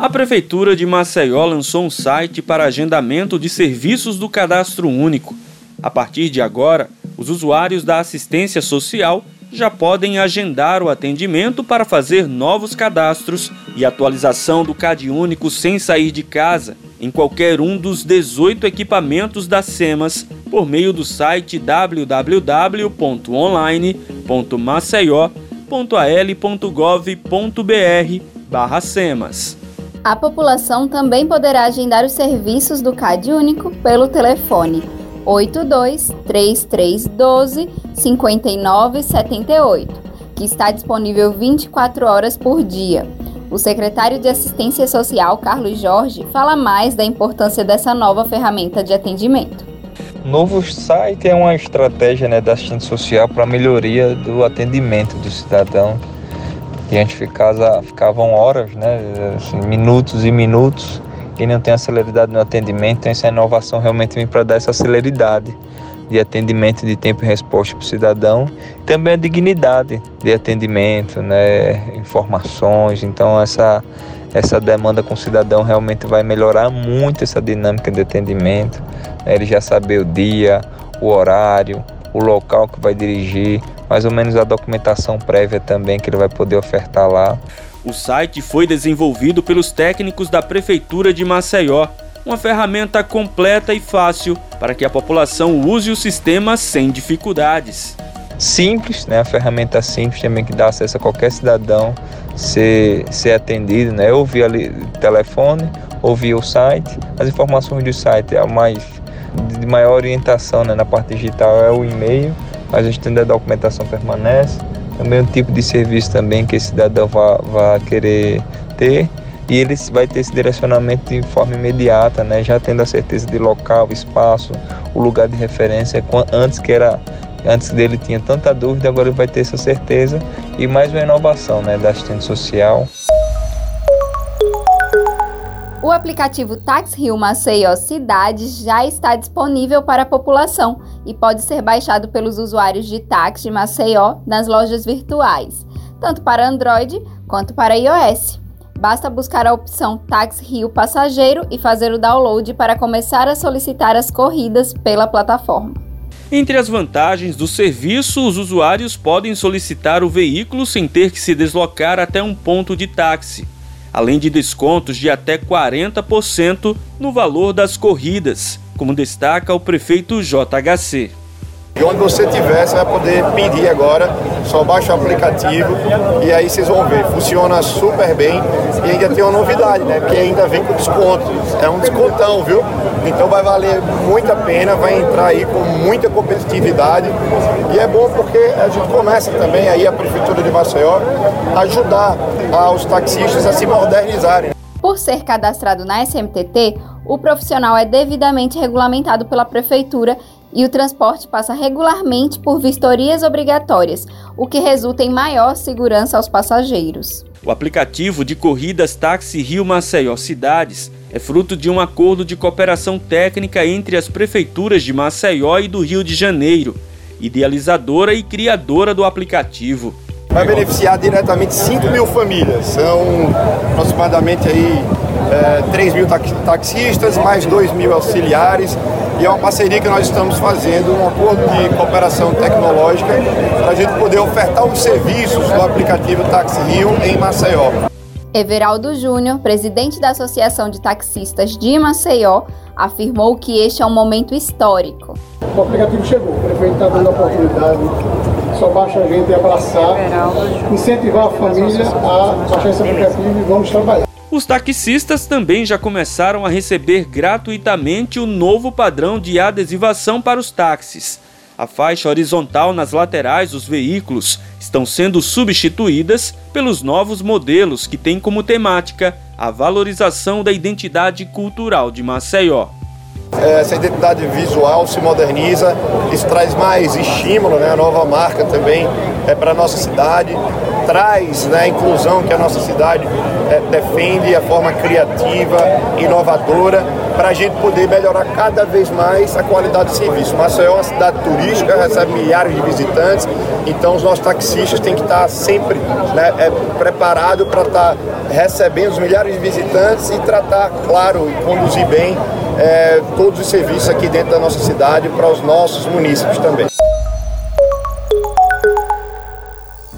A Prefeitura de Maceió lançou um site para agendamento de serviços do Cadastro Único. A partir de agora, os usuários da assistência social já podem agendar o atendimento para fazer novos cadastros e atualização do CAD único sem sair de casa em qualquer um dos 18 equipamentos da SEMAS por meio do site www.online.maceió.al.gov.br/semas. A população também poderá agendar os serviços do CAD único pelo telefone 82 3312 5978, que está disponível 24 horas por dia. O secretário de Assistência Social, Carlos Jorge, fala mais da importância dessa nova ferramenta de atendimento. Novo site é uma estratégia né, da assistência social para melhoria do atendimento do cidadão. E antes ficava, ficavam horas, né, assim, minutos e minutos. Quem não tem a celeridade no atendimento, então essa inovação realmente vem para dar essa celeridade de atendimento de tempo e resposta para o cidadão, também a dignidade de atendimento, né, informações, então essa essa demanda com o cidadão realmente vai melhorar muito essa dinâmica de atendimento, né, ele já saber o dia, o horário, o local que vai dirigir, mais ou menos a documentação prévia também que ele vai poder ofertar lá. O site foi desenvolvido pelos técnicos da Prefeitura de Maceió, uma ferramenta completa e fácil para que a população use o sistema sem dificuldades. Simples, né? a ferramenta simples também que dá acesso a qualquer cidadão ser, ser atendido, né? ou via telefone, ou via o site. As informações do site é a mais de maior orientação né? na parte digital é o e-mail, mas a gente da documentação permanece também um tipo de serviço também que esse cidadão vai, querer ter e ele vai ter esse direcionamento de forma imediata, né? já tendo a certeza de local, espaço, o lugar de referência, antes que era antes dele tinha tanta dúvida, agora ele vai ter essa certeza e mais uma inovação né, da assistente social. O aplicativo Tax Rio Maceió Cidades já está disponível para a população e pode ser baixado pelos usuários de táxi de Maceió nas lojas virtuais, tanto para Android quanto para iOS. Basta buscar a opção Tax Rio Passageiro e fazer o download para começar a solicitar as corridas pela plataforma. Entre as vantagens do serviço, os usuários podem solicitar o veículo sem ter que se deslocar até um ponto de táxi além de descontos de até 40% no valor das corridas, como destaca o prefeito JHC. E onde você estiver, você vai poder pedir agora, só baixa o aplicativo e aí vocês vão ver, funciona super bem e ainda tem uma novidade, né? Porque ainda vem com desconto. É um descontão, viu? Então vai valer muito a pena, vai entrar aí com muita competitividade e é bom porque a gente começa também aí a Prefeitura de Maceió ajudar os taxistas a se modernizarem. Por ser cadastrado na SMTT, o profissional é devidamente regulamentado pela Prefeitura e o transporte passa regularmente por vistorias obrigatórias, o que resulta em maior segurança aos passageiros. O aplicativo de corridas Táxi Rio Maceió Cidades é fruto de um acordo de cooperação técnica entre as prefeituras de Maceió e do Rio de Janeiro, idealizadora e criadora do aplicativo. Vai beneficiar diretamente 5 mil famílias, são aproximadamente aí é, 3 mil taxistas, mais 2 mil auxiliares e é uma parceria que nós estamos fazendo, um acordo de cooperação tecnológica, para a gente poder ofertar os serviços do aplicativo Taxi Rio em Maceió. Everaldo Júnior, presidente da Associação de Taxistas de Maceió, afirmou que este é um momento histórico. O aplicativo chegou, o prefeito está dando a oportunidade, só baixa a gente e abraçar, incentivar a família a baixar esse aplicativo e vamos trabalhar. Os taxistas também já começaram a receber gratuitamente o novo padrão de adesivação para os táxis. A faixa horizontal nas laterais dos veículos estão sendo substituídas pelos novos modelos que têm como temática a valorização da identidade cultural de Maceió. Essa identidade visual se moderniza, isso traz mais estímulo, né? a nova marca também é para a nossa cidade, traz né, a inclusão que a nossa cidade é, defende, a forma criativa, inovadora, para a gente poder melhorar cada vez mais a qualidade do serviço. Maceió é uma cidade turística, recebe milhares de visitantes, então os nossos taxistas têm que estar sempre né, é, preparados para estar recebendo os milhares de visitantes e tratar, claro, e conduzir bem é, todos os serviços aqui dentro da nossa cidade para os nossos munícipes também.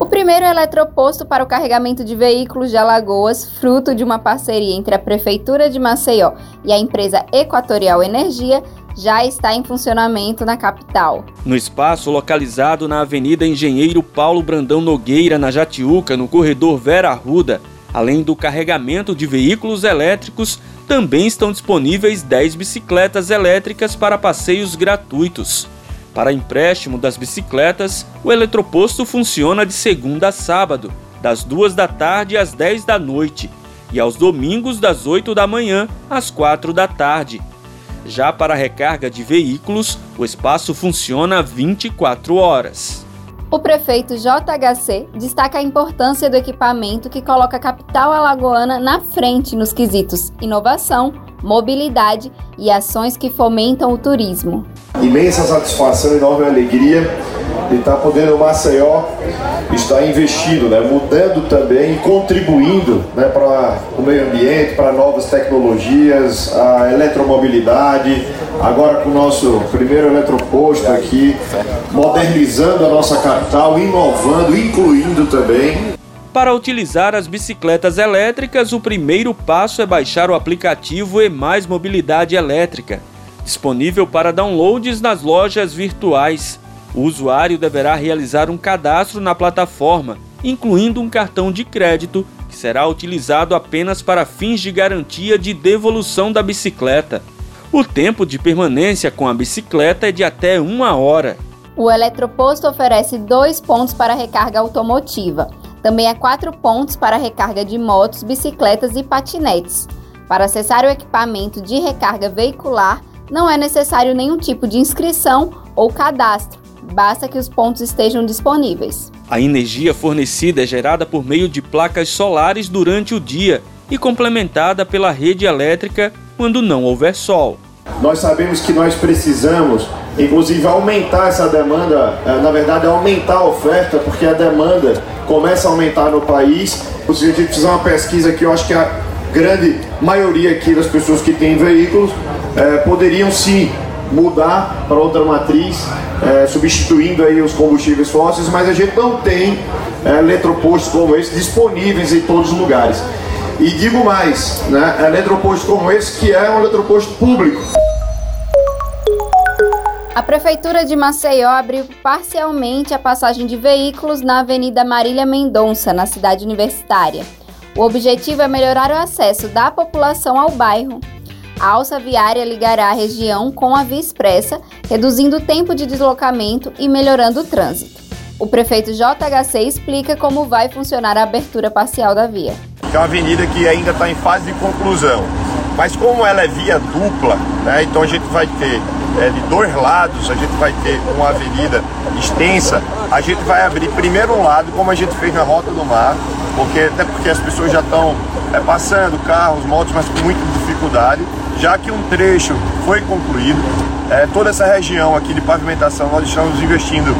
O primeiro eletroposto para o carregamento de veículos de Alagoas, fruto de uma parceria entre a Prefeitura de Maceió e a empresa Equatorial Energia, já está em funcionamento na capital. No espaço localizado na Avenida Engenheiro Paulo Brandão Nogueira, na Jatiuca, no corredor Vera Arruda, além do carregamento de veículos elétricos, também estão disponíveis 10 bicicletas elétricas para passeios gratuitos. Para empréstimo das bicicletas, o eletroposto funciona de segunda a sábado, das 2 da tarde às 10 da noite, e aos domingos das 8 da manhã às 4 da tarde. Já para recarga de veículos, o espaço funciona 24 horas. O prefeito JHC destaca a importância do equipamento que coloca a capital alagoana na frente nos quesitos inovação, mobilidade e ações que fomentam o turismo. Imensa satisfação, enorme alegria de estar podendo o Maceió estar investindo, né, mudando também contribuindo né, para o meio ambiente, para novas tecnologias, a eletromobilidade, agora com o nosso primeiro eletroposto aqui, modernizando a nossa capital, inovando, incluindo também para utilizar as bicicletas elétricas, o primeiro passo é baixar o aplicativo E Mais Mobilidade Elétrica, disponível para downloads nas lojas virtuais. O usuário deverá realizar um cadastro na plataforma, incluindo um cartão de crédito, que será utilizado apenas para fins de garantia de devolução da bicicleta. O tempo de permanência com a bicicleta é de até uma hora. O eletroposto oferece dois pontos para recarga automotiva. Também há quatro pontos para recarga de motos, bicicletas e patinetes. Para acessar o equipamento de recarga veicular, não é necessário nenhum tipo de inscrição ou cadastro basta que os pontos estejam disponíveis. A energia fornecida é gerada por meio de placas solares durante o dia e complementada pela rede elétrica quando não houver sol. Nós sabemos que nós precisamos, inclusive, aumentar essa demanda, eh, na verdade, aumentar a oferta, porque a demanda começa a aumentar no país. Se a gente fizer uma pesquisa que eu acho que a grande maioria aqui das pessoas que têm veículos eh, poderiam sim mudar para outra matriz, é, substituindo aí os combustíveis fósseis, mas a gente não tem é, eletropostos como esse disponíveis em todos os lugares. E digo mais, né, eletropostos como esse que é um eletroposto público. A Prefeitura de Maceió abriu parcialmente a passagem de veículos na Avenida Marília Mendonça, na cidade universitária. O objetivo é melhorar o acesso da população ao bairro a alça viária ligará a região com a via expressa, reduzindo o tempo de deslocamento e melhorando o trânsito. O prefeito JHC explica como vai funcionar a abertura parcial da via. É uma avenida que ainda está em fase de conclusão, mas como ela é via dupla, né, então a gente vai ter é, de dois lados, a gente vai ter uma avenida extensa, a gente vai abrir primeiro um lado, como a gente fez na Rota do Mar, porque, até porque as pessoas já estão é, passando, carros, motos, mas com muita dificuldade já que um trecho foi concluído. É, toda essa região aqui de pavimentação, nós estamos investindo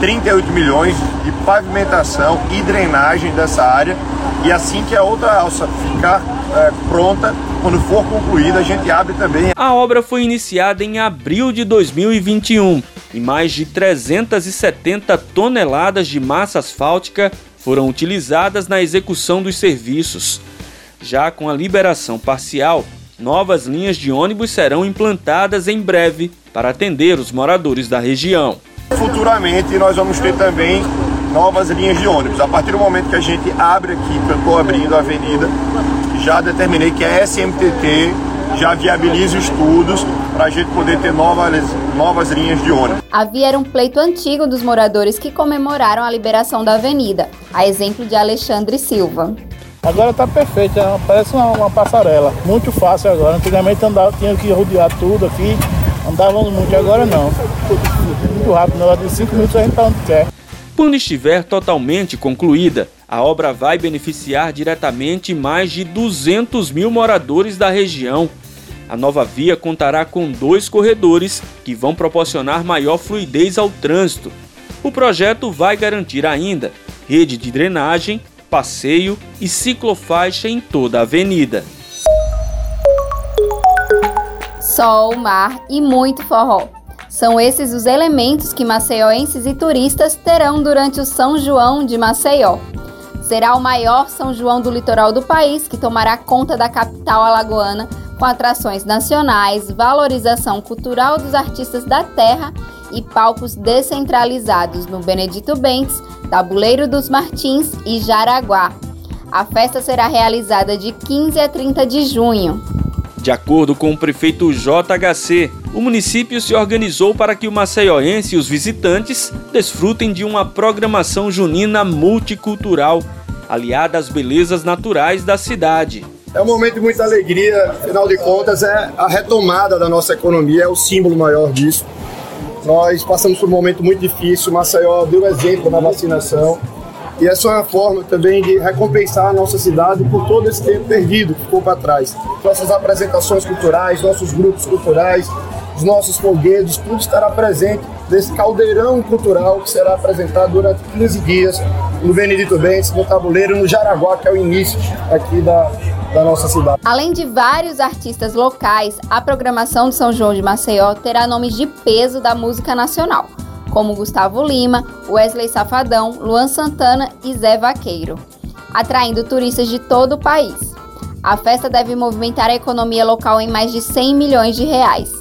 38 milhões de pavimentação e drenagem dessa área. E assim que a outra alça ficar é, pronta, quando for concluída, a gente abre também. A obra foi iniciada em abril de 2021 e mais de 370 toneladas de massa asfáltica foram utilizadas na execução dos serviços. Já com a liberação parcial, novas linhas de ônibus serão implantadas em breve para atender os moradores da região. Futuramente nós vamos ter também novas linhas de ônibus. A partir do momento que a gente abre aqui, que eu estou abrindo a avenida, já determinei que a SMTT já viabiliza estudos para a gente poder ter novas, novas linhas de ônibus. A via era um pleito antigo dos moradores que comemoraram a liberação da avenida, a exemplo de Alexandre Silva. Agora está perfeito, é parece uma, uma, passarela. Muito fácil agora. Antigamente andava, tinha que rodear tudo aqui, andávamos muito, agora não. Muito rápido, na hora de 5 minutos a gente está onde quer. Quando estiver totalmente concluída, a obra vai beneficiar diretamente mais de 200 mil moradores da região. A nova via contará com dois corredores que vão proporcionar maior fluidez ao trânsito. O projeto vai garantir ainda rede de drenagem passeio e ciclofaixa em toda a avenida. Sol, mar e muito forró. São esses os elementos que maceioenses e turistas terão durante o São João de Maceió. Será o maior São João do litoral do país que tomará conta da capital alagoana com atrações nacionais, valorização cultural dos artistas da terra e palcos descentralizados no Benedito Bentes, Tabuleiro dos Martins e Jaraguá. A festa será realizada de 15 a 30 de junho. De acordo com o prefeito JHC, o município se organizou para que o maceioense e os visitantes desfrutem de uma programação junina multicultural, aliada às belezas naturais da cidade. É um momento de muita alegria, afinal de contas, é a retomada da nossa economia, é o símbolo maior disso. Nós passamos por um momento muito difícil, Maceió deu exemplo na vacinação, e essa é uma forma também de recompensar a nossa cidade por todo esse tempo perdido que ficou para trás. Nossas apresentações culturais, nossos grupos culturais, os nossos foguetes, tudo estará presente nesse caldeirão cultural que será apresentado durante 15 dias no Benedito Bentes, no Tabuleiro, no Jaraguá, que é o início aqui da, da nossa cidade. Além de vários artistas locais, a programação de São João de Maceió terá nomes de peso da música nacional como Gustavo Lima, Wesley Safadão, Luan Santana e Zé Vaqueiro, atraindo turistas de todo o país. A festa deve movimentar a economia local em mais de 100 milhões de reais.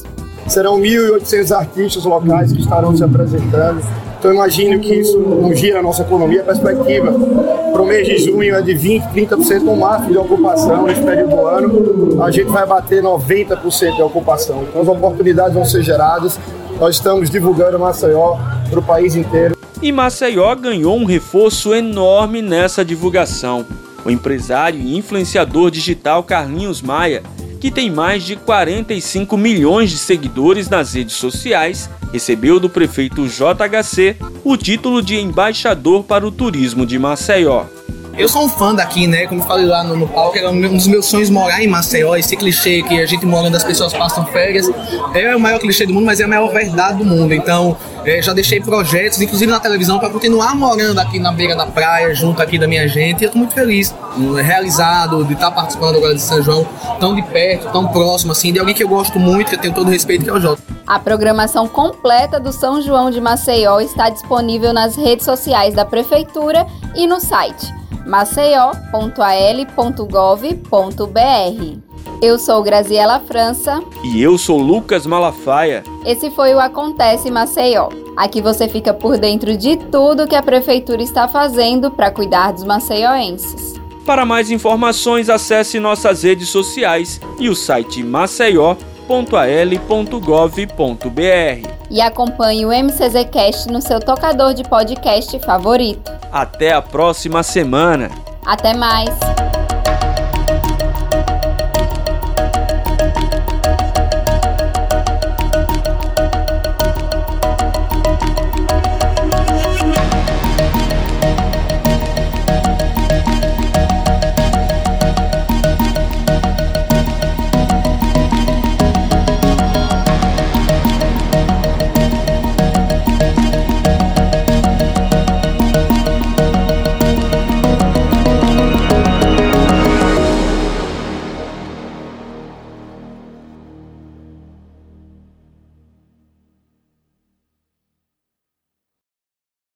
Serão 1.800 artistas locais que estarão se apresentando. Então imagino que isso não gira a nossa economia. A perspectiva para o mês de junho é de 20%, 30% no máximo de ocupação nesse período do ano. A gente vai bater 90% de ocupação. Então as oportunidades vão ser geradas nós estamos divulgando Maceió para o país inteiro. E Maceió ganhou um reforço enorme nessa divulgação. O empresário e influenciador digital Carlinhos Maia, que tem mais de 45 milhões de seguidores nas redes sociais, recebeu do prefeito JHC o título de embaixador para o turismo de Maceió. Eu sou um fã daqui, né? Como falei lá no, no palco, era um dos meus sonhos morar em Maceió. Esse clichê que a gente morando, as pessoas passam férias. É o maior clichê do mundo, mas é a maior verdade do mundo. Então, é, já deixei projetos, inclusive na televisão, para continuar morando aqui na beira da praia, junto aqui da minha gente. E eu tô muito feliz, realizado, de estar tá participando agora de São João, tão de perto, tão próximo, assim, de alguém que eu gosto muito, que eu tenho todo o respeito, que é o Jota. A programação completa do São João de Maceió está disponível nas redes sociais da Prefeitura e no site maceió.al.gov.br. Eu sou Graziela França. E eu sou Lucas Malafaia. Esse foi o Acontece Maceió. Aqui você fica por dentro de tudo que a Prefeitura está fazendo para cuidar dos maceioenses. Para mais informações, acesse nossas redes sociais e o site maceió.al.gov.br. E acompanhe o MCZcast no seu tocador de podcast favorito. Até a próxima semana. Até mais.